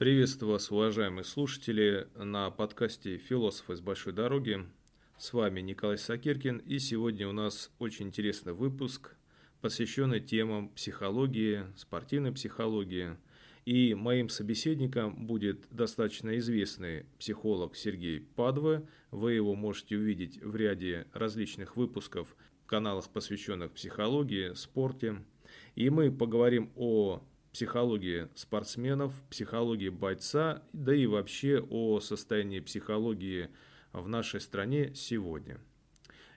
Приветствую вас, уважаемые слушатели, на подкасте «Философ из большой дороги». С вами Николай Сакиркин, и сегодня у нас очень интересный выпуск, посвященный темам психологии, спортивной психологии. И моим собеседником будет достаточно известный психолог Сергей Падве. Вы его можете увидеть в ряде различных выпусков каналах, посвященных психологии, спорте. И мы поговорим о психологии спортсменов, психологии бойца, да и вообще о состоянии психологии в нашей стране сегодня.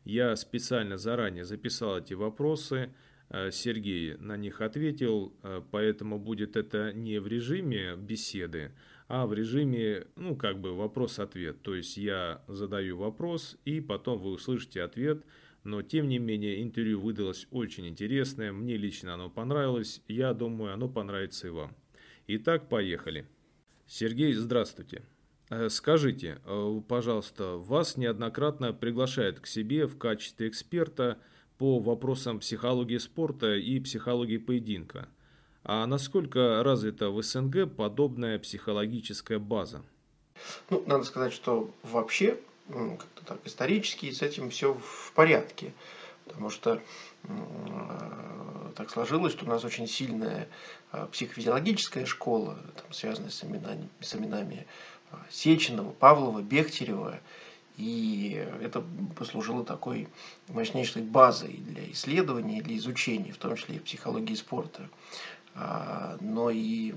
Я специально заранее записал эти вопросы, э, Сергей на них ответил, э, поэтому будет это не в режиме беседы, а в режиме, ну, как бы вопрос-ответ. То есть я задаю вопрос, и потом вы услышите ответ – но тем не менее интервью выдалось очень интересное, мне лично оно понравилось, я думаю оно понравится и вам. Итак, поехали. Сергей, здравствуйте. Э, скажите, э, пожалуйста, вас неоднократно приглашают к себе в качестве эксперта по вопросам психологии спорта и психологии поединка. А насколько развита в СНГ подобная психологическая база? Ну, надо сказать, что вообще как-то так исторически с этим все в порядке. Потому что так сложилось, что у нас очень сильная э, психофизиологическая школа, там, связанная с именами, с именами э, Сеченова, Павлова, Бехтерева. И это послужило такой мощнейшей базой для исследований, для изучения, в том числе и психологии спорта. А, но и,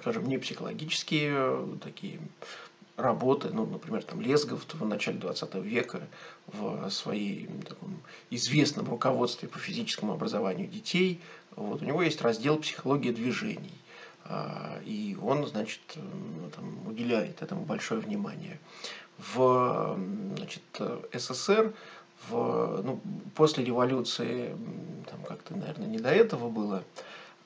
скажем, не психологические такие работы, ну, например, там Лесгов в начале 20 века в своей таком, известном руководстве по физическому образованию детей, вот, у него есть раздел «Психология движений». А, и он, значит, там, уделяет этому большое внимание. В значит, СССР в, ну, после революции, там как-то, наверное, не до этого было,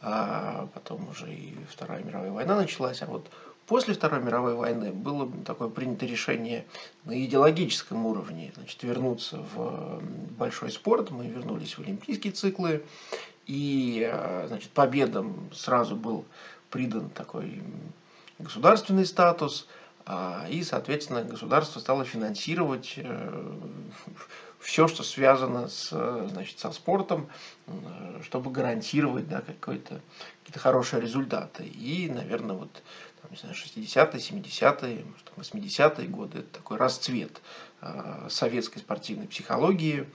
а потом уже и Вторая мировая война началась, а вот После Второй мировой войны было такое принято решение на идеологическом уровне значит, вернуться в большой спорт. Мы вернулись в олимпийские циклы. И э, значит, победам сразу был придан такой государственный статус. А, и, соответственно, государство стало финансировать э, все, что связано с, значит, со спортом, э, чтобы гарантировать да, какие-то хорошие результаты. И, наверное, вот не знаю, 60-е, 70-е, 80-е годы. Это такой расцвет э, советской спортивной психологии.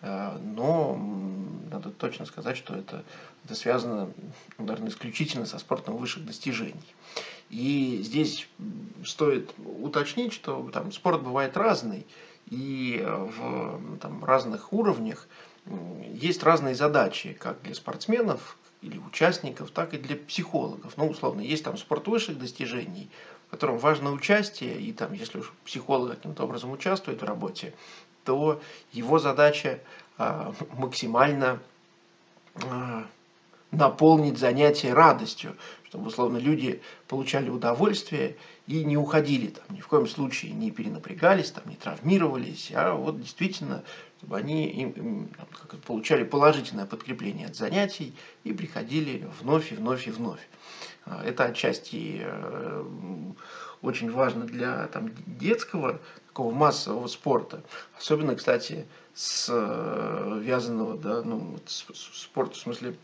Э, но надо точно сказать, что это, это связано, наверное, исключительно со спортом высших достижений. И здесь стоит уточнить, что там спорт бывает разный, и в там, разных уровнях есть разные задачи, как для спортсменов, или участников, так и для психологов. Ну, условно, есть там спорт высших достижений, в котором важно участие, и там, если уж психолог каким-то образом участвует в работе, то его задача а, максимально а, наполнить занятие радостью, чтобы, условно, люди получали удовольствие и не уходили там, ни в коем случае не перенапрягались, там, не травмировались, а вот действительно чтобы они им, им, как получали положительное подкрепление от занятий и приходили вновь и вновь и вновь. А, это отчасти э, очень важно для там, детского такого массового спорта. Особенно, кстати, связанного, да, ну, спорта в смысле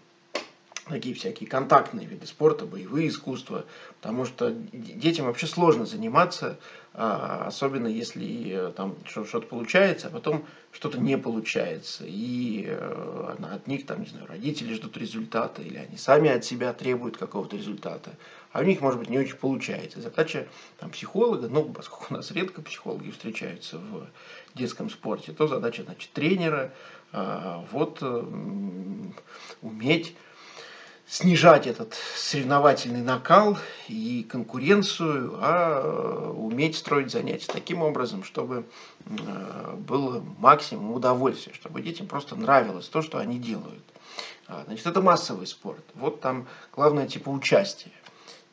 такие всякие контактные виды спорта, боевые искусства, потому что детям вообще сложно заниматься, а, особенно если э, там что-то получается, а потом что-то не получается, и э, от них там, не знаю, родители ждут результата, или они сами от себя требуют какого-то результата, а у них, может быть, не очень получается. Задача там, психолога, ну, поскольку у нас редко психологи встречаются в детском спорте, то задача, значит, тренера, а, вот уметь снижать этот соревновательный накал и конкуренцию, а э, уметь строить занятия таким образом, чтобы э, было максимум удовольствия, чтобы детям просто нравилось то, что они делают. А, значит, это массовый спорт. Вот там главное типа участия.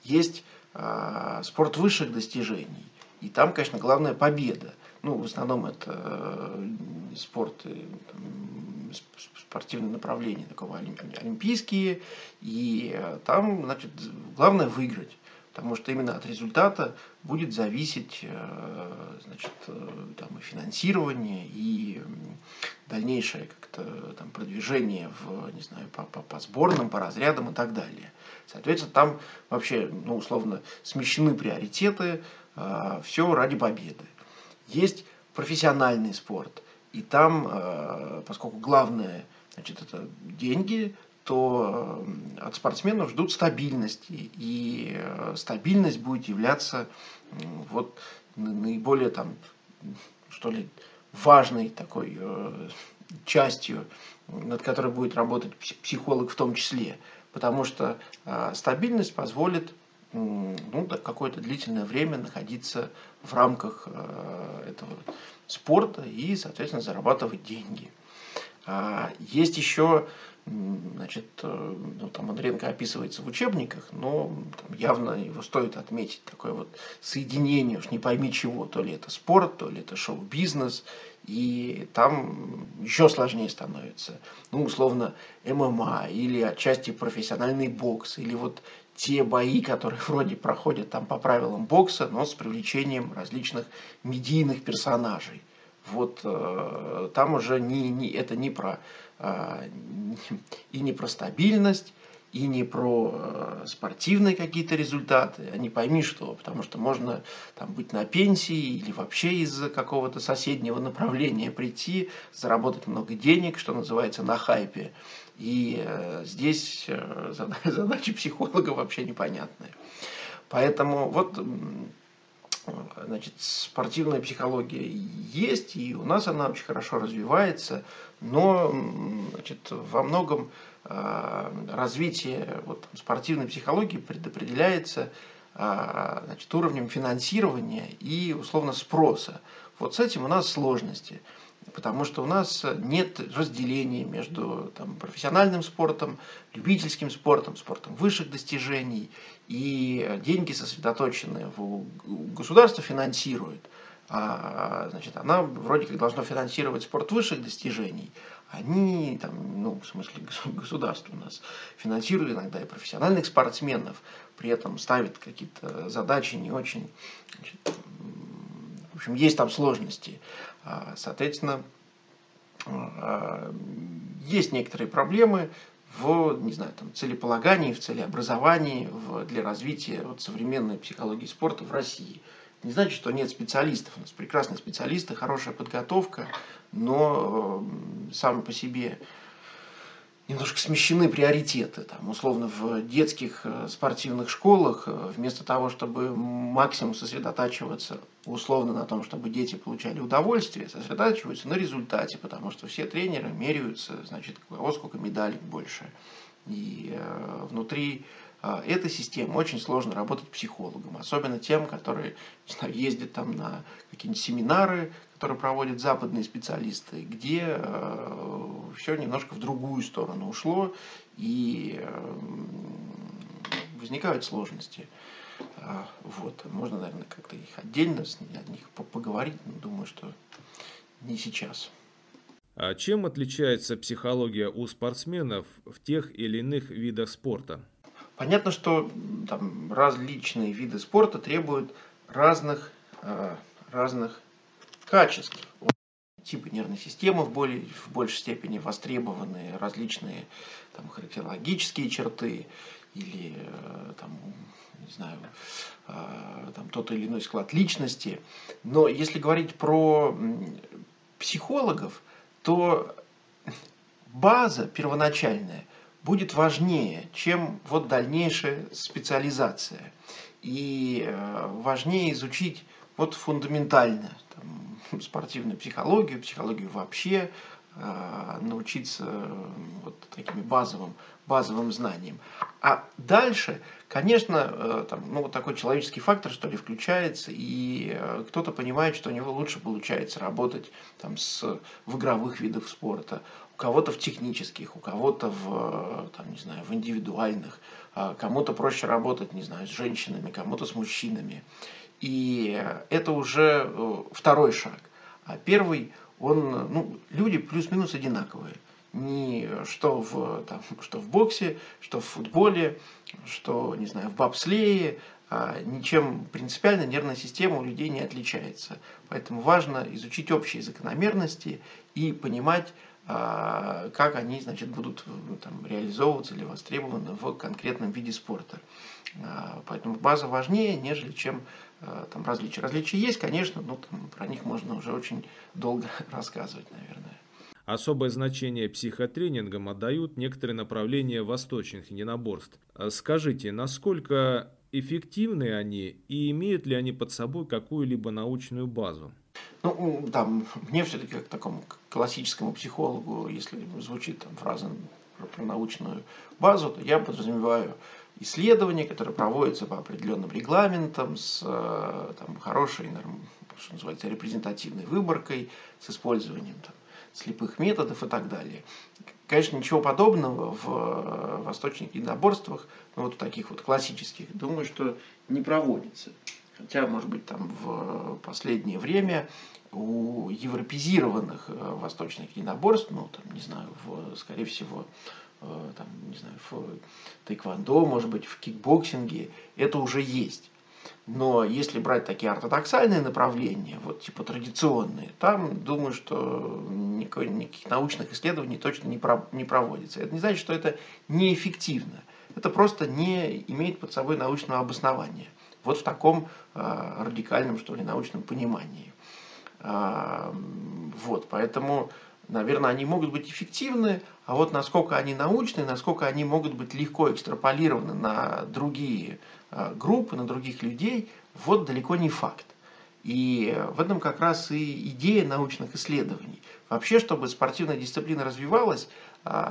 Есть а, спорт высших достижений. И там, конечно, главная победа. Ну, в основном это э, спорт там, спортивные направления, такого олимпийские, и там, значит, главное выиграть потому что именно от результата будет зависеть э, значит, э, там, и финансирование, и дальнейшее как-то там, продвижение в, не знаю, по, по, по сборным, по разрядам и так далее. Соответственно, там вообще, ну, условно, смещены приоритеты, э, все ради победы. Есть профессиональный спорт, и там, поскольку главное, значит, это деньги, то от спортсменов ждут стабильности. И э, стабильность будет являться вот наиболее там, что ли, важной такой э, частью, над которой будет работать психолог в том числе. Потому что э, стабильность позволит ну, какое-то длительное время находиться в рамках этого спорта и, соответственно, зарабатывать деньги. А есть еще значит, э, ну, там Андренко описывается в учебниках, но там, явно его стоит отметить такое вот соединение, уж не пойми чего, то ли это спорт, то ли это шоу-бизнес, и там еще сложнее становится. Ну, условно, ММА или отчасти профессиональный бокс, или вот те бои, которые вроде проходят там по правилам бокса, но с привлечением различных медийных персонажей. Вот э, там уже не, не, это не про а, и не про стабильность, и не про э, спортивные какие-то результаты, а не пойми что, потому что можно там, быть на пенсии или вообще из какого-то соседнего направления прийти, заработать много денег, что называется, на хайпе. И э, здесь э, задача психолога вообще непонятная. Поэтому вот значит, спортивная психология есть, и у нас она очень хорошо развивается, но значит, во многом развитие вот, спортивной психологии предопределяется э, значит, уровнем финансирования и условно спроса. Вот с этим у нас сложности потому что у нас нет разделения между там, профессиональным спортом, любительским спортом, спортом высших достижений, и деньги сосредоточены в государство финансирует. А, значит, она вроде как должна финансировать спорт высших достижений. Они, там, ну, в смысле, государство у нас финансирует иногда и профессиональных спортсменов, при этом ставит какие-то задачи не очень значит, в общем, есть там сложности. А, соответственно, а, есть некоторые проблемы в не знаю, там, целеполагании, в целеобразовании, в, для развития вот, современной психологии спорта в России. Не значит, что нет специалистов. У нас прекрасные специалисты, хорошая подготовка, но э, сам по себе немножко смещены приоритеты. Там, условно, в детских э, спортивных школах э, вместо того, чтобы максимум сосредотачиваться условно на том, чтобы дети получали удовольствие, сосредотачиваются на результате, потому что все тренеры меряются, значит, у кого сколько медалей больше. И э, внутри э, этой системы очень сложно работать психологом, особенно тем, которые знаю, ездят там на какие-нибудь семинары, которые проводят западные специалисты, где э, все немножко в другую сторону ушло и э, возникают сложности. А, вот. Можно, наверное, как-то их отдельно о них поговорить, но думаю, что не сейчас. А чем отличается психология у спортсменов в тех или иных видах спорта? Понятно, что там, различные виды спорта требуют разных, э, разных качеств. Типы нервной системы в, более, в большей степени востребованы, различные там, характерологические черты или э, там, не знаю, э, там, тот или иной склад личности. Но если говорить про психологов, то база первоначальная будет важнее, чем вот дальнейшая специализация. И э, важнее изучить вот фундаментально там, спортивную психологию, психологию вообще, э, научиться вот таким базовым, базовым знаниям. А дальше, конечно, э, там, ну, вот такой человеческий фактор, что ли, включается, и кто-то понимает, что у него лучше получается работать там, с, в игровых видах спорта, у кого-то в технических, у кого-то в, там, не знаю, в индивидуальных, а кому-то проще работать, не знаю, с женщинами, кому-то с мужчинами. И это уже э, второй шаг. А первый, он, ну, люди плюс-минус одинаковые. ни что в, там, что в боксе, что в футболе, что, не знаю, в бобслее, а, ничем принципиально нервная система у людей не отличается. Поэтому важно изучить общие закономерности и понимать, как они значит, будут ну, там, реализовываться или востребованы в конкретном виде спорта. А, поэтому база важнее, нежели чем там, различия. Различия есть, конечно, но там, про них можно уже очень долго рассказывать, наверное. Особое значение психотренингам отдают некоторые направления восточных единоборств. Скажите, насколько эффективны они и имеют ли они под собой какую-либо научную базу? Ну, там, мне все-таки как такому классическому психологу, если звучит там фраза про научную базу, то я подразумеваю исследования, которые проводятся по определенным регламентам, с э, там, хорошей, что называется, репрезентативной выборкой, с использованием там, слепых методов и так далее. Конечно, ничего подобного в э, восточных единоборствах, ну вот таких вот классических, думаю, что не проводится. Хотя, может быть, там в последнее время у европезированных э, восточных единоборств, ну, там, не знаю, в, скорее всего, э, там, не знаю, в тайквандо, может быть, в кикбоксинге, это уже есть. Но если брать такие ортодоксальные направления, вот типа традиционные, там, думаю, что никаких, никаких научных исследований точно не, про, не проводится. Это не значит, что это неэффективно. Это просто не имеет под собой научного обоснования. Вот в таком э, радикальном, что ли, научном понимании. Э, вот, поэтому, наверное, они могут быть эффективны, а вот насколько они научны, насколько они могут быть легко экстраполированы на другие Э, группы, на других людей, вот далеко не факт. И в этом как раз и идея научных исследований. Вообще, чтобы спортивная дисциплина развивалась,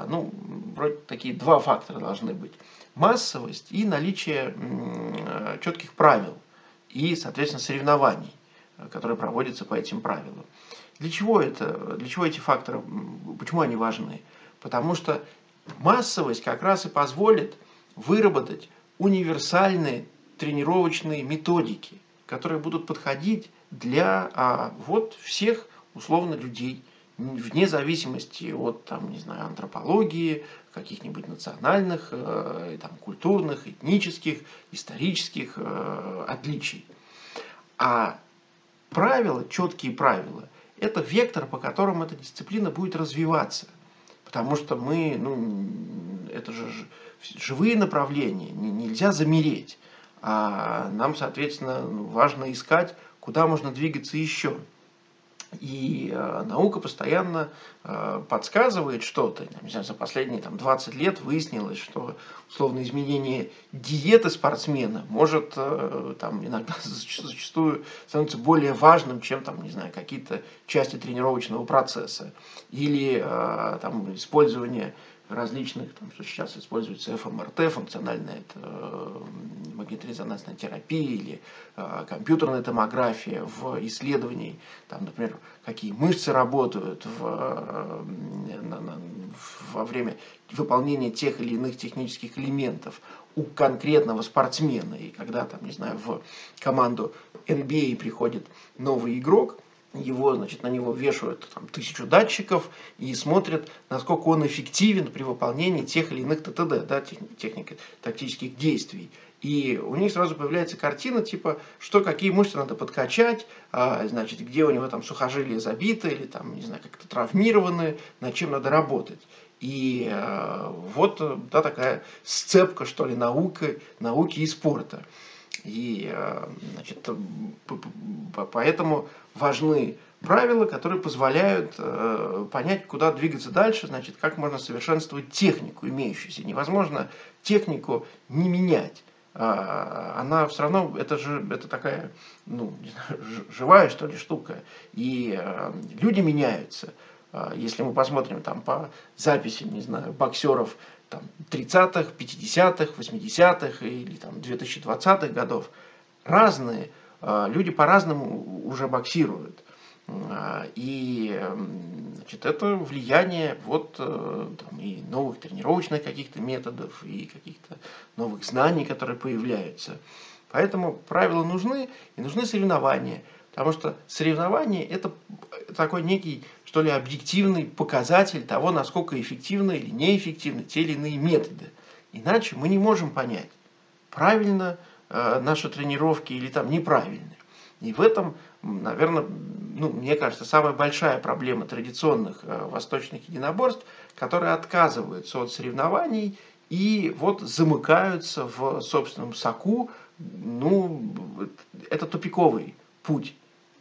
ну, вроде такие два фактора должны быть. Массовость и наличие четких правил и, соответственно, соревнований, которые проводятся по этим правилам. Для чего это? Для чего эти факторы? Почему они важны? Потому что массовость как раз и позволит выработать универсальные тренировочные методики, которые будут подходить для а, вот всех условно людей, вне зависимости от там, не знаю, антропологии, каких-нибудь национальных, э, там, культурных, этнических, исторических э, отличий. А правила, четкие правила, это вектор, по которому эта дисциплина будет развиваться. Потому что мы, ну, это же живые направления, нельзя замереть. А нам, соответственно, важно искать, куда можно двигаться еще. И э, наука постоянно э, подсказывает что-то. Не знаю, за последние там, 20 лет выяснилось, что условно изменение диеты спортсмена может э, там, иногда зачастую становиться более важным, чем там, не знаю, какие-то части тренировочного процесса. Или э, там, использование различных, там, что сейчас используется ФМРТ, функциональная это, э, магнитно-резонансная терапия или э, компьютерная томография в исследовании, там, например, какие мышцы работают в, э, на, на, во время выполнения тех или иных технических элементов у конкретного спортсмена. И когда, там, не знаю, в команду NBA приходит новый игрок – его, значит, на него вешают там, тысячу датчиков и смотрят, насколько он эффективен при выполнении тех или иных ТТД, да, техник тактических действий. И у них сразу появляется картина, типа, что какие мышцы надо подкачать, а, значит, где у него там сухожилия забиты или там, не знаю, как-то травмированы, над чем надо работать. И э, вот да, такая сцепка, что ли, науки, науки и спорта. И э, значит, поэтому важны правила, которые позволяют э, понять, куда двигаться дальше, значит, как можно совершенствовать технику имеющуюся. Невозможно технику не менять. А, она все равно, это же это такая, ну, не знаю, живая, что ли, штука. И э, люди меняются. А, если мы посмотрим там по записям, не знаю, боксеров там, 30-х, 50-х, 80-х или там, 2020-х годов, разные, люди по-разному уже боксируют. А, и значит, это влияние вот, э, там, и новых тренировочных каких-то методов, и каких-то новых знаний, которые появляются. Поэтому правила нужны, и нужны соревнования. Потому что соревнование – это такой некий, что ли, объективный показатель того, насколько эффективны или неэффективны те или иные методы. Иначе мы не можем понять, правильно наши тренировки или там неправильные. И в этом, наверное, ну, мне кажется, самая большая проблема традиционных э, восточных единоборств, которые отказываются от соревнований и вот замыкаются в собственном соку, ну, это тупиковый путь.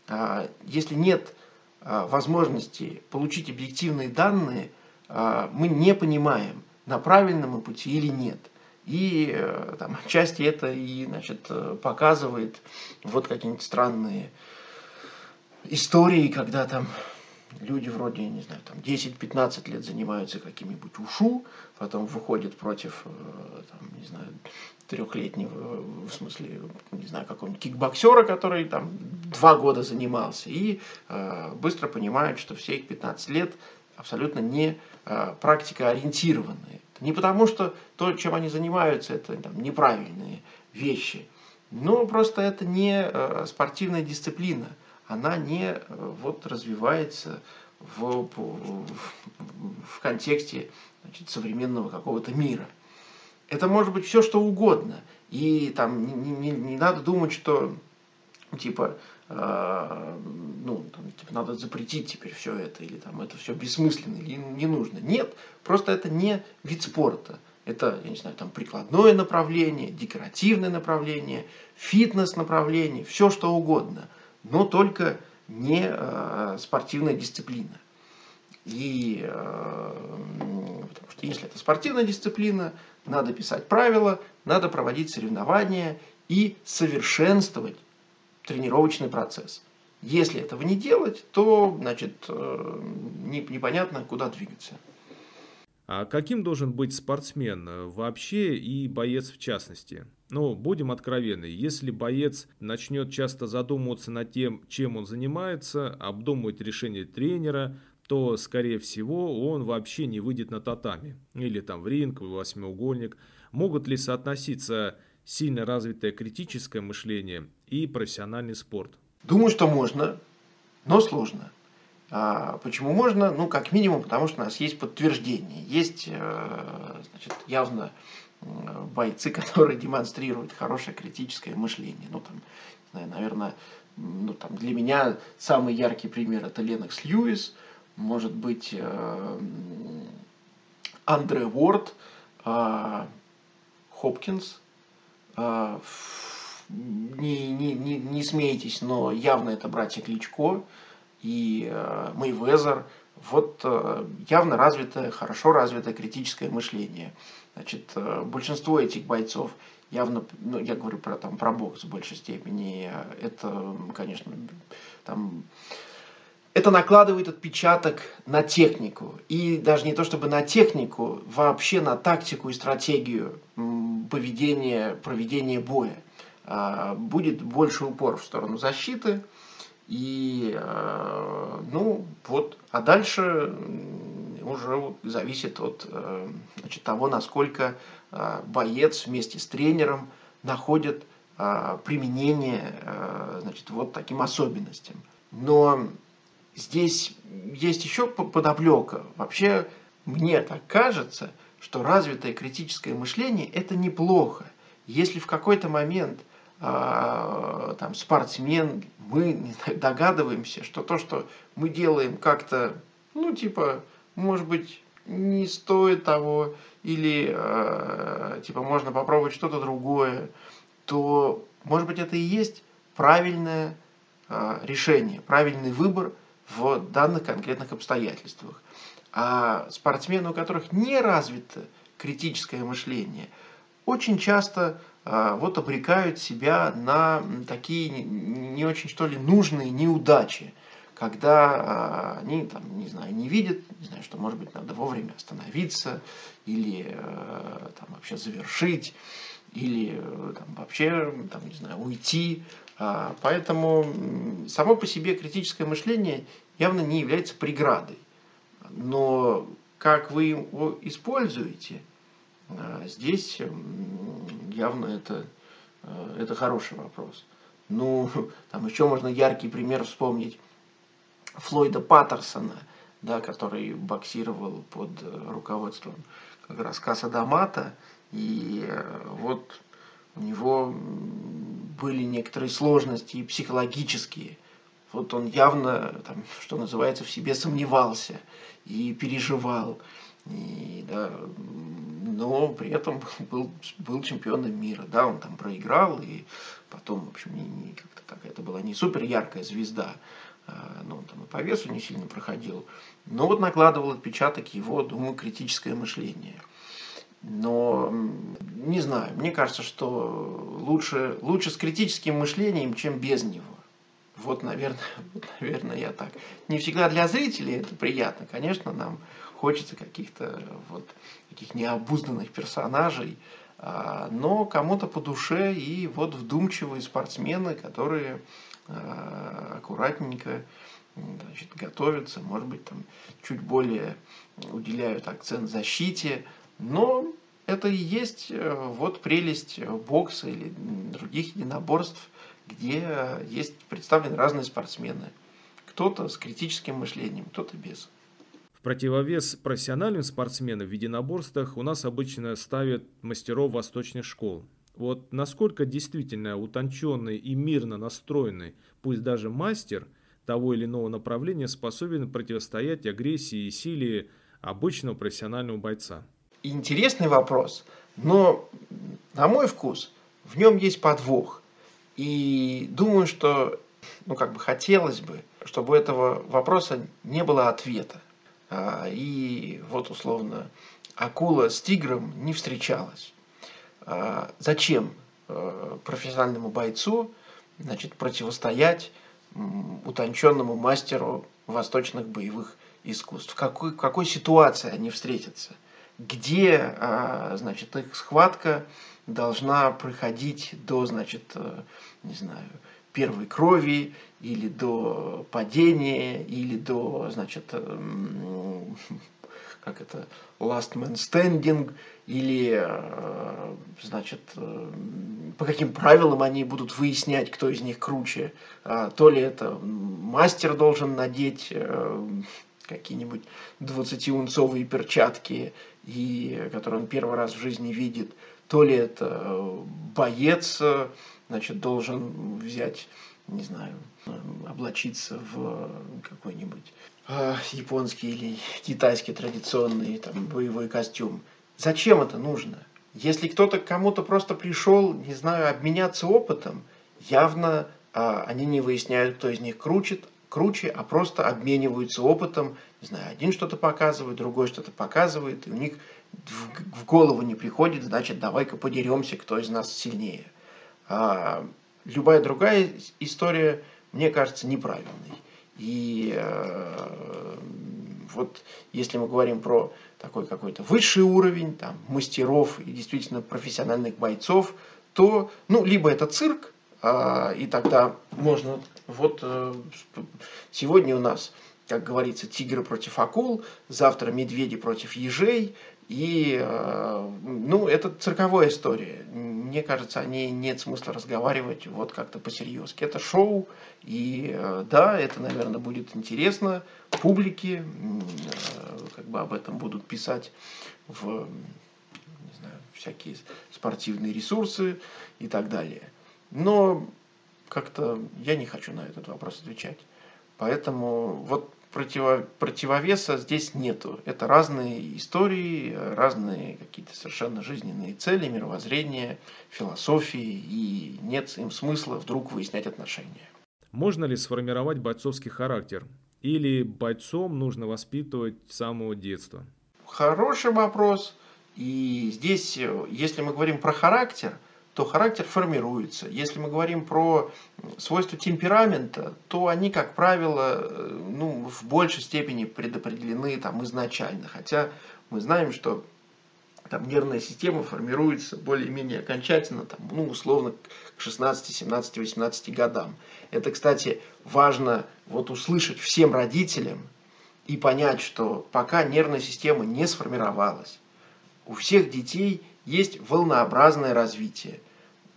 А, если нет а, возможности получить объективные данные, мы не понимаем, на правильном пути или нет. И э, там, отчасти это и значит, э, показывает вот какие-нибудь странные истории, когда там люди вроде, не знаю, там 10-15 лет занимаются каким-нибудь ушу, потом выходят против, э, там, не знаю, трехлетнего, в смысле, не знаю, какого-нибудь кикбоксера, который там два года занимался, и э, быстро понимают, что все их 15 лет абсолютно не э, практика ориентированные. Не потому, что то, чем они занимаются, это там, неправильные вещи, но просто это не э, спортивная дисциплина – она не э, вот, развивается в, в, контексте значит, современного какого-то мира. Это может быть все, что угодно. И там не, не, не надо думать, что типа, ну, там, типа, надо запретить теперь все это, или там это все бессмысленно, или не нужно. Нет, просто это не вид спорта. Это, я не знаю, там прикладное направление, декоративное направление, фитнес направление, все что угодно но только не э, спортивная дисциплина. И э, потому что если это спортивная дисциплина, надо писать правила, надо проводить соревнования и совершенствовать тренировочный процесс. Если этого не делать, то значит, э, непонятно, куда двигаться. А каким должен быть спортсмен вообще и боец в частности? Ну, будем откровенны, если боец начнет часто задумываться над тем, чем он занимается, обдумывать решение тренера, то, скорее всего, он вообще не выйдет на татами. Или там в ринг, в восьмиугольник. Могут ли соотноситься сильно развитое критическое мышление и профессиональный спорт? Думаю, что можно, но сложно. А почему можно? Ну, как минимум, потому что у нас есть подтверждение. Есть э, значит, явно бойцы, которые демонстрируют хорошее критическое мышление. Ну, там, наверное, ну, там, для меня самый яркий пример это Ленокс Льюис, может быть, э, Андре Уорд, э, Хопкинс. Э, не, не, не, не смейтесь, но явно это братья Кличко и э, Мейвезер. Вот э, явно развитое, хорошо развитое критическое мышление. Значит, э, большинство этих бойцов явно, ну, я говорю про, там, про бокс в большей степени, это, конечно, там, это накладывает отпечаток на технику. И даже не то чтобы на технику, вообще на тактику и стратегию поведения, проведения боя. А, будет больше упор в сторону защиты. И, э, ну, вот, а дальше уже зависит от э, значит, того, насколько боец вместе с тренером находит применение значит, вот таким особенностям. Но здесь есть еще подоплека. Вообще, мне так кажется, что развитое критическое мышление – это неплохо. Если в какой-то момент там, спортсмен, мы догадываемся, что то, что мы делаем как-то, ну, типа, может быть, не стоит того, или э, типа можно попробовать что-то другое, то, может быть, это и есть правильное э, решение, правильный выбор в данных конкретных обстоятельствах. А спортсмены, у которых не развито критическое мышление, очень часто вот обрекают себя на такие не очень, что ли, нужные неудачи когда а, они, там, не знаю, не видят, не знаю, что, может быть, надо вовремя остановиться или э, там, вообще завершить, или э, там, вообще, там, не знаю, уйти. А, поэтому само по себе критическое мышление явно не является преградой. Но как вы его используете, здесь явно это, это хороший вопрос. Ну, там еще можно яркий пример вспомнить Флойда Паттерсона, да, который боксировал под руководством как раз Каса. И э, вот у него были некоторые сложности психологические. Вот он явно, там, что называется, в себе сомневался и переживал. И, да, но при этом был, был чемпионом мира. Да, он там проиграл, и потом, в общем, не, не как-то так, это была не супер яркая звезда, а, но он там и по весу не сильно проходил. Но вот накладывал отпечаток его, думаю, критическое мышление. Но не знаю, мне кажется, что лучше, лучше с критическим мышлением, чем без него. Вот, наверное, наверное, я так. Не всегда для зрителей это приятно. Конечно, нам хочется каких-то вот таких необузданных персонажей, а, но кому-то по душе и вот вдумчивые спортсмены, которые а, аккуратненько значит, готовятся, может быть, там чуть более уделяют акцент защите, но это и есть э, вот прелесть бокса или других единоборств, где есть представлены разные спортсмены. Кто-то с критическим мышлением, кто-то без. Противовес профессиональным спортсменам в единоборствах у нас обычно ставят мастеров восточных школ. Вот насколько действительно утонченный и мирно настроенный, пусть даже мастер того или иного направления способен противостоять агрессии и силе обычного профессионального бойца? интересный вопрос, но на мой вкус в нем есть подвох. И думаю, что ну, как бы хотелось бы, чтобы у этого вопроса не было ответа. А, и вот условно акула с тигром не встречалась. А, зачем э, профессиональному бойцу значит, противостоять утонченному мастеру восточных боевых искусств? В какой, в какой ситуации они встретятся? где, а, значит, их схватка должна проходить до, значит, э, не знаю, первой крови или до падения или до, значит, э, как это, last man standing, или, э, значит, по каким правилам они будут выяснять, кто из них круче. А, то ли это мастер должен надеть какие-нибудь 20-унцовые перчатки, и, которые он первый раз в жизни видит, то ли это боец, значит, должен взять, не знаю, облачиться в какой-нибудь э, японский или китайский традиционный там, боевой костюм. Зачем это нужно? Если кто-то кому-то просто пришел, не знаю, обменяться опытом, явно э, они не выясняют, кто из них кручит, круче, а просто обмениваются опытом. Не знаю, один что-то показывает, другой что-то показывает, и у них в, в голову не приходит, значит, давай-ка подеремся, кто из нас сильнее. А любая другая история, мне кажется, неправильной. И э, вот если мы говорим про такой какой-то высший уровень, там, мастеров и действительно профессиональных бойцов, то, ну, либо это цирк, а, и тогда можно, вот э, сегодня у нас, как говорится, тигры против акул, завтра медведи против ежей, и, э, ну, это цирковая история. Мне кажется, о ней нет смысла разговаривать вот как-то по-серьезки. Это шоу, и э, да, это, наверное, будет интересно публике, как бы об этом будут писать в, не знаю, всякие спортивные ресурсы и так далее. Но как-то я не хочу на этот вопрос отвечать. Поэтому вот противо, противовеса здесь нету. Это разные истории, разные какие-то совершенно жизненные цели, мировоззрения, философии, и нет им смысла вдруг выяснять отношения. Можно ли сформировать бойцовский характер? Или бойцом нужно воспитывать с самого детства? Хороший вопрос. И здесь, если мы говорим про характер, то характер формируется. Если мы говорим про свойства темперамента, то они, как правило, э, ну, в большей степени предопределены там, изначально. Хотя мы знаем, что там, нервная система формируется более-менее окончательно, там, ну, условно, к 16, 17, 18 годам. Это, кстати, важно вот услышать всем родителям и понять, что пока нервная система не сформировалась, у всех детей есть волнообразное развитие.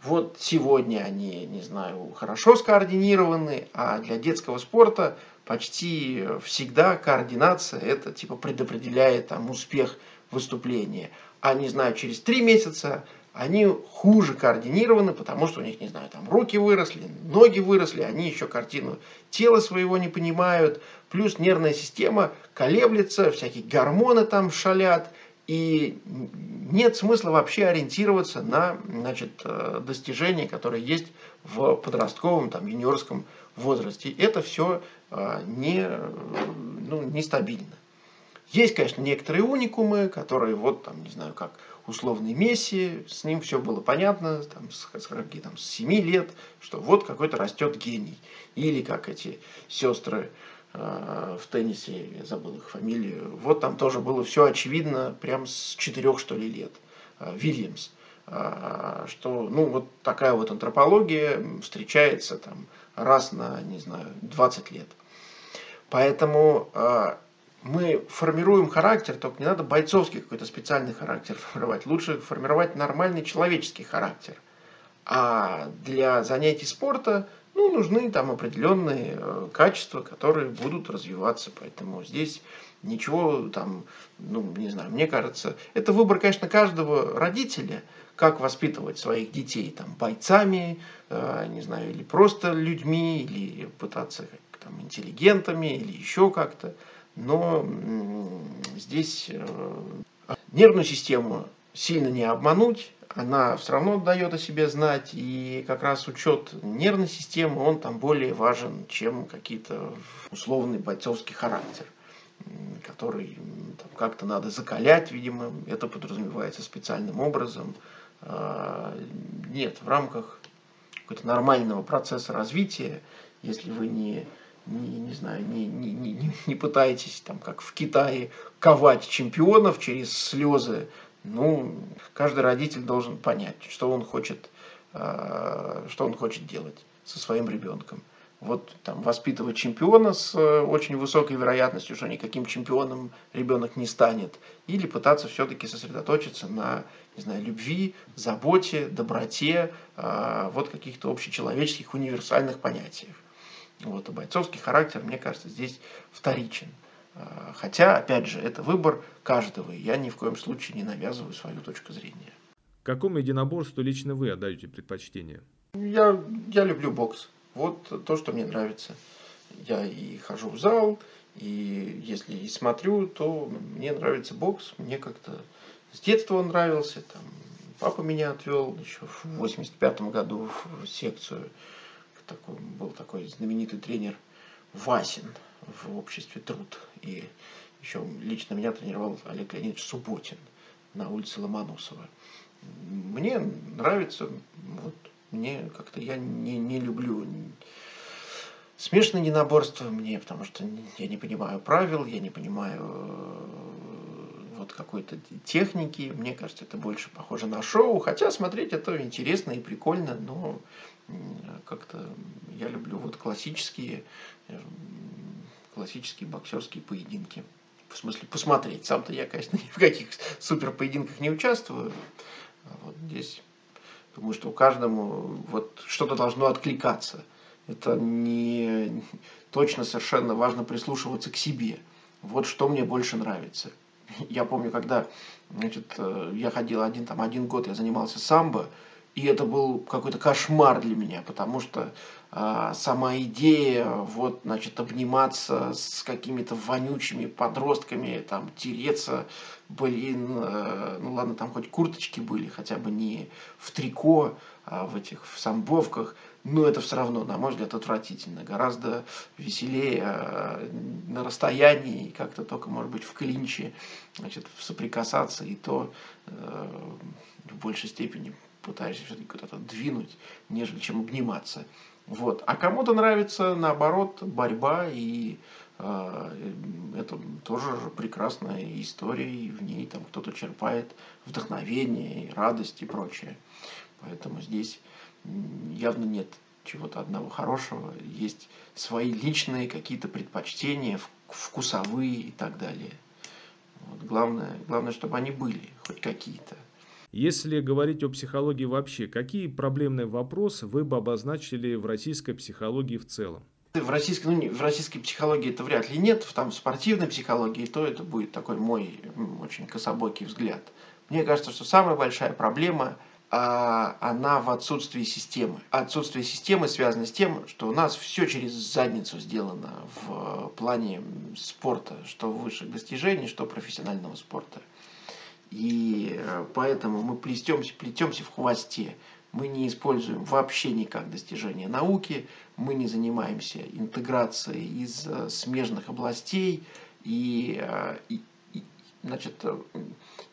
вот сегодня они, не знаю, хорошо скоординированы, а для детского спорта почти всегда координация это типа предопределяет там успех выступления. А не знаю, через три месяца они хуже координированы, потому что у них, не знаю, там руки выросли, ноги выросли, они еще картину тела своего не понимают, плюс нервная система колеблется, всякие гормоны там шалят, и нет смысла вообще ориентироваться на значит, э, достижения, которые есть в подростковом, там, юниорском возрасте. Это все э, не, ну, нестабильно. Есть, конечно, некоторые уникумы, которые вот там, не знаю, как условный Месси, с ним все было понятно, там, с, с, там, с 7 лет, что вот какой-то растет гений. Или как эти сестры в теннисе, я забыл их фамилию, вот там тоже было все очевидно, прям с четырех, что ли, лет. Э, Вильямс. Э, что, ну, вот такая вот антропология встречается там раз на, не знаю, 20 лет. Поэтому мы формируем характер, только не надо бойцовский какой-то специальный характер формировать. Лучше формировать нормальный человеческий характер. А для занятий спорта ну, нужны там определенные э, качества, которые будут развиваться. Поэтому здесь ничего там, ну, не знаю, мне кажется, это выбор, конечно, каждого родителя, как воспитывать своих детей там бойцами, э, не знаю, или просто людьми, или пытаться там интеллигентами, или еще как-то. Но здесь э, нервную систему сильно не обмануть, она все равно дает о себе знать, и как раз учет нервной системы, он там более важен, чем какие-то условный бойцовский характер, который как-то надо закалять, видимо, это подразумевается специальным образом. А, нет, в рамках какого-то нормального процесса развития, если вы не не, не знаю, не, не, не, не пытаетесь, там, как в Китае, ковать чемпионов через слезы ну, каждый родитель должен понять, что он хочет, а, что он хочет делать со своим ребенком. Вот там воспитывать чемпиона с э, очень высокой вероятностью, что никаким чемпионом ребенок не станет, или пытаться все-таки сосредоточиться на, не знаю, любви, заботе, доброте, а, вот каких-то общечеловеческих универсальных понятиях. Вот, а бойцовский характер, мне кажется, здесь вторичен. А, хотя, опять же, это выбор каждого, и я ни в коем случае не навязываю свою точку зрения. Какому единоборству лично вы отдаете предпочтение? Я, я люблю бокс. Вот то, что мне нравится. Я и хожу в зал, и если и смотрю, то мне нравится бокс. Мне как-то с детства он нравился. Там, папа меня отвел еще в 85 году в секцию. Такой, был такой знаменитый тренер Васин в обществе труд. И еще лично меня тренировал Олег Леонидович Субботин на улице Ломоносова. Мне нравится, вот, мне как-то я не, не люблю смешанное единоборство мне, потому что я не понимаю правил, я не понимаю э, вот какой-то техники. Мне кажется, это больше похоже на шоу. Хотя смотреть это интересно и прикольно, но как-то я люблю вот классические э, классические боксерские поединки. В смысле, посмотреть. Сам-то я, конечно, ни в каких супер поединках не участвую. А вот здесь думаю, что у каждому вот что-то должно откликаться. Это не точно совершенно важно прислушиваться к себе. Вот что мне больше нравится. Я помню, когда значит, э, я ходил один, там, один год, я занимался самбо, и это был какой-то кошмар для меня, потому что сама идея, вот, значит, обниматься с какими-то вонючими подростками, там, тереться, блин, э, ну ладно, там хоть курточки были, хотя бы не в трико, а в этих, в самбовках, но это все равно, на мой взгляд, отвратительно. Гораздо веселее э, на расстоянии, как-то только, может быть, в клинче, значит, соприкасаться, и то э, в большей степени пытаешься все-таки куда-то двинуть, нежели чем обниматься. Вот. А кому-то нравится, наоборот, борьба, и э, это тоже прекрасная история, и в ней там кто-то черпает вдохновение, и радость и прочее. Поэтому здесь явно нет чего-то одного хорошего, есть свои личные какие-то предпочтения, вкусовые и так далее. Вот. Главное, главное, чтобы они были, хоть какие-то. Если говорить о психологии вообще, какие проблемные вопросы вы бы обозначили в российской психологии в целом? В российской, ну, в российской психологии это вряд ли нет, там в спортивной психологии, то это будет такой мой очень кособокий взгляд. Мне кажется, что самая большая проблема а она в отсутствии системы. Отсутствие системы связано с тем, что у нас все через задницу сделано в плане спорта, что высших достижений, что профессионального спорта. И э, поэтому мы плетемся, плетемся в хвосте. Мы не используем вообще никак достижения науки, мы не занимаемся интеграцией из э, смежных областей, и, э, и, и значит,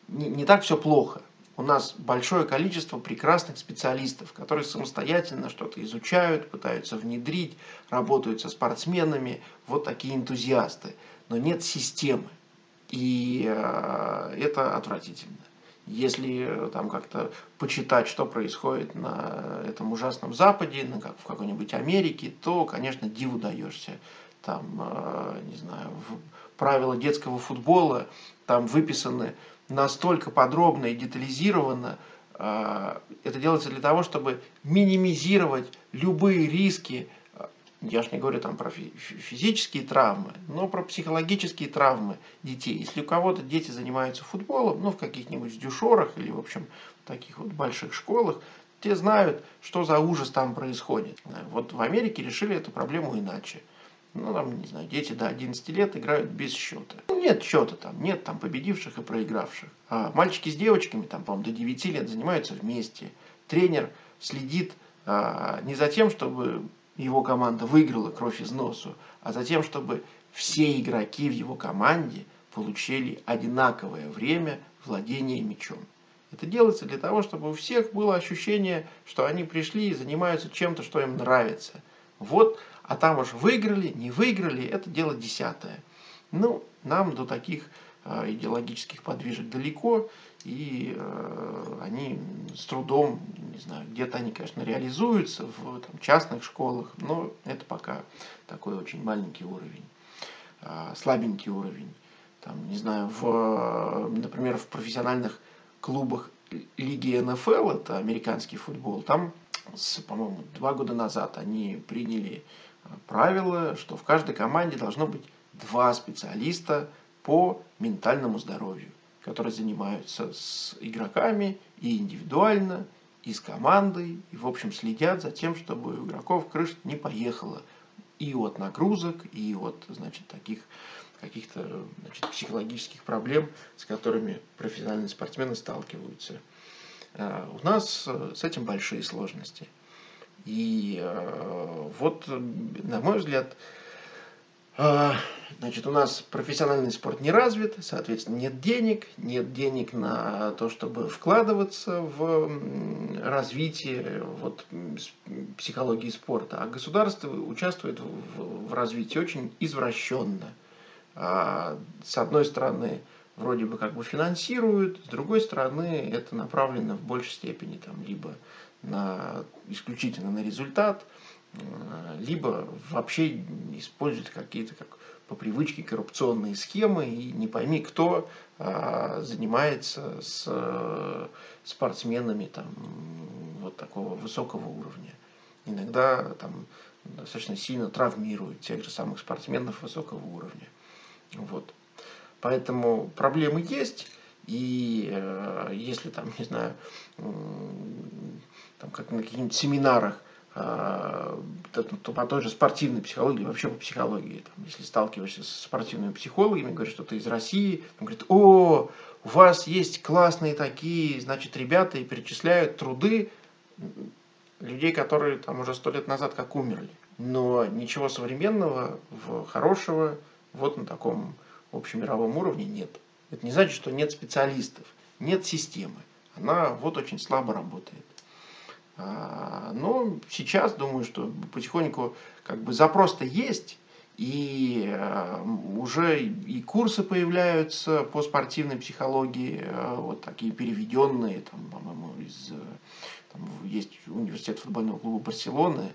не, не так все плохо. У нас большое количество прекрасных специалистов, которые самостоятельно что-то изучают, пытаются внедрить, работают со спортсменами, вот такие энтузиасты. Но нет системы. И э, это отвратительно. Если э, там как-то почитать, что происходит на этом ужасном Западе, на как в какой-нибудь Америке, то, конечно, диву даешься. Там, э, не знаю, правила детского футбола, там выписаны настолько подробно и детализированно. Это делается для того, чтобы минимизировать любые риски я же не говорю там про физические травмы, но про психологические травмы детей. Если у кого-то дети занимаются футболом, ну, в каких-нибудь дюшорах или, в общем, в таких вот больших школах, те знают, что за ужас там происходит. Вот в Америке решили эту проблему иначе. Ну, там, не знаю, дети до 11 лет играют без счета. Ну, нет счета там, нет там победивших и проигравших. А мальчики с девочками, там, по-моему, до 9 лет занимаются вместе. Тренер следит а, не за тем, чтобы его команда выиграла кровь из носу, а затем, чтобы все игроки в его команде получили одинаковое время владения мячом. Это делается для того, чтобы у всех было ощущение, что они пришли и занимаются чем-то, что им нравится. Вот, а там уж выиграли, не выиграли, это дело десятое. Ну, нам до таких э, идеологических подвижек далеко, и э, они с трудом, не знаю, где-то они, конечно, реализуются в там, частных школах, но это пока такой очень маленький уровень, э, слабенький уровень. Там, не знаю, в, например, в профессиональных клубах лиги НФЛ, это американский футбол, там, по-моему, два года назад они приняли правило, что в каждой команде должно быть два специалиста по ментальному здоровью которые занимаются с игроками и индивидуально, и с командой, и, в общем, следят за тем, чтобы у игроков крыша не поехала и от нагрузок, и от, значит, таких каких-то значит, психологических проблем, с которыми профессиональные спортсмены сталкиваются. А, у нас э, с этим большие сложности. И э, вот, на мой взгляд, значит, у нас профессиональный спорт не развит, соответственно, нет денег, нет денег на то, чтобы вкладываться в развитие вот, психологии спорта, а государство участвует в, в развитии очень извращенно. А, с одной стороны, вроде бы как бы финансируют, с другой стороны, это направлено в большей степени там, либо на, исключительно на результат – либо вообще используют какие-то как по привычке коррупционные схемы, и не пойми, кто а, занимается с э, спортсменами там, вот такого высокого уровня. Иногда там достаточно сильно травмируют тех же самых спортсменов высокого уровня. Вот. Поэтому проблемы есть, и э, если там, не знаю, там как на каких-нибудь семинарах а, по той же спортивной психологии, вообще по психологии. Там, если сталкиваешься с спортивными психологами, говоришь, что ты из России, он говорит, о, у вас есть классные такие, значит, ребята, и перечисляют труды людей, которые там уже сто лет назад как умерли. Но ничего современного, хорошего, вот на таком общемировом уровне нет. Это не значит, что нет специалистов, нет системы. Она вот очень слабо работает. А, но сейчас думаю, что потихоньку как бы запрос-то есть, и а, уже и курсы появляются по спортивной психологии, а, вот такие переведенные, там, по-моему, из там, есть университет футбольного клуба Барселоны,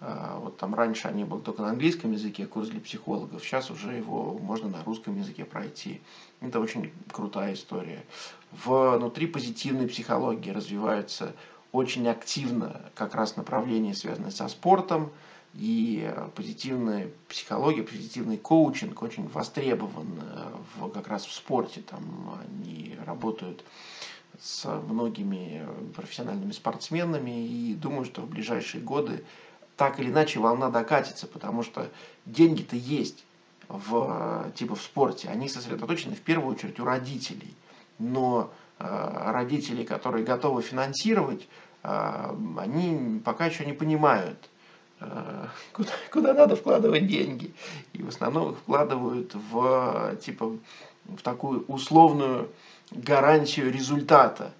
вот там раньше они были только на английском языке, курс для психологов, сейчас уже его можно на русском языке пройти. Это очень крутая история. Внутри позитивной психологии развиваются очень активно как раз направления, связанные со спортом, и позитивная психология, позитивный коучинг очень востребован в, как раз в спорте. Там они работают с многими профессиональными спортсменами и думаю, что в ближайшие годы так или иначе волна докатится, потому что деньги-то есть в, типа в спорте, они сосредоточены в первую очередь у родителей. Но э, родители, которые готовы финансировать, э, они пока еще не понимают, э, куда, куда надо вкладывать деньги. И в основном их вкладывают в, типа, в такую условную гарантию результата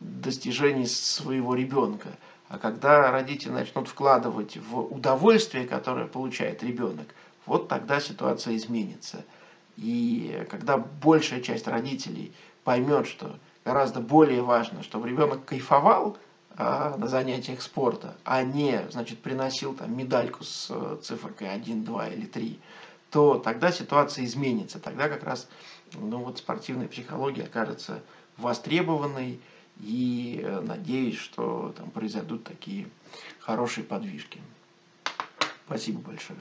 достижений своего ребенка. А когда родители начнут вкладывать в удовольствие, которое получает ребенок, вот тогда ситуация изменится. И когда большая часть родителей поймет, что гораздо более важно, чтобы ребенок кайфовал а, на занятиях спорта, а не, значит, приносил там медальку с э, цифрой 1, 2 или 3, то тогда ситуация изменится. Тогда как раз ну, вот спортивная психология окажется востребованной, и э, надеюсь, что там произойдут такие хорошие подвижки. Спасибо большое.